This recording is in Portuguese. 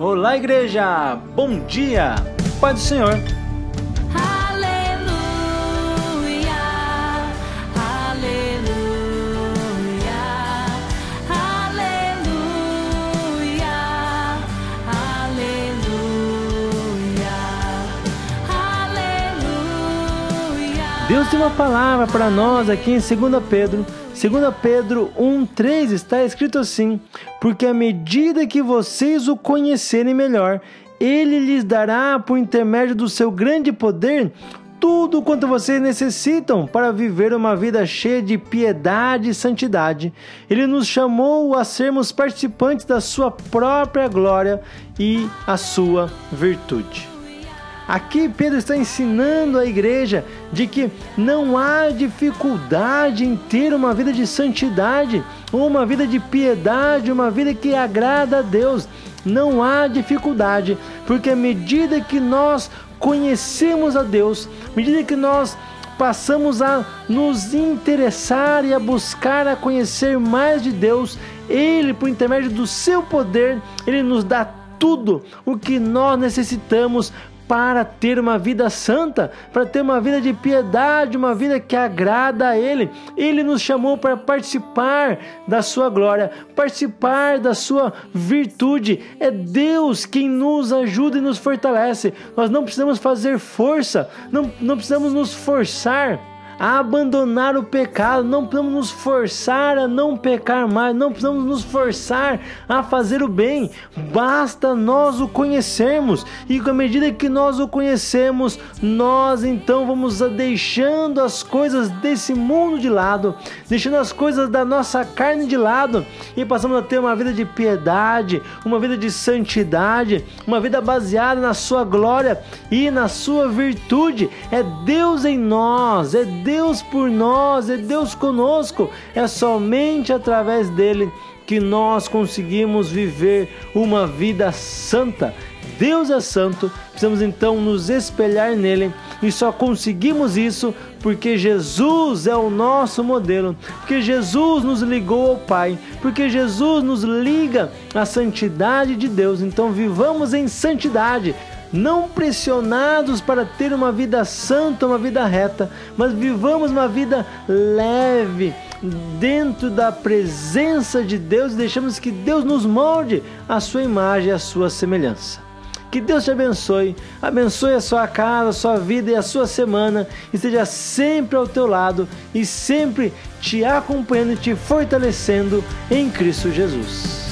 Olá, igreja! Bom dia! Pai do Senhor! Aleluia, aleluia, aleluia, aleluia, aleluia. Deus tem uma palavra para nós aqui em 2 Pedro. 2 Pedro 1,3 está escrito assim: Porque à medida que vocês o conhecerem melhor, ele lhes dará, por intermédio do seu grande poder, tudo quanto vocês necessitam para viver uma vida cheia de piedade e santidade. Ele nos chamou a sermos participantes da sua própria glória e a sua virtude. Aqui Pedro está ensinando a igreja de que não há dificuldade em ter uma vida de santidade, uma vida de piedade, uma vida que agrada a Deus. Não há dificuldade, porque à medida que nós conhecemos a Deus, à medida que nós passamos a nos interessar e a buscar a conhecer mais de Deus, Ele, por intermédio do seu poder, Ele nos dá tudo o que nós necessitamos para ter uma vida santa, para ter uma vida de piedade, uma vida que agrada a Ele. Ele nos chamou para participar da Sua glória, participar da Sua virtude. É Deus quem nos ajuda e nos fortalece. Nós não precisamos fazer força, não, não precisamos nos forçar a abandonar o pecado, não precisamos nos forçar a não pecar mais, não precisamos nos forçar a fazer o bem, basta nós o conhecermos, e à medida que nós o conhecemos, nós então vamos deixando as coisas desse mundo de lado, deixando as coisas da nossa carne de lado, e passamos a ter uma vida de piedade, uma vida de santidade, uma vida baseada na Sua glória e na Sua virtude. É Deus em nós, é Deus Deus por nós, é Deus conosco. É somente através dele que nós conseguimos viver uma vida santa. Deus é santo, precisamos então nos espelhar nele e só conseguimos isso porque Jesus é o nosso modelo, porque Jesus nos ligou ao Pai, porque Jesus nos liga à santidade de Deus. Então vivamos em santidade não pressionados para ter uma vida santa, uma vida reta, mas vivamos uma vida leve dentro da presença de Deus e deixamos que Deus nos molde a sua imagem a sua semelhança. Que Deus te abençoe, abençoe a sua casa, a sua vida e a sua semana, e esteja sempre ao teu lado e sempre te acompanhando e te fortalecendo em Cristo Jesus.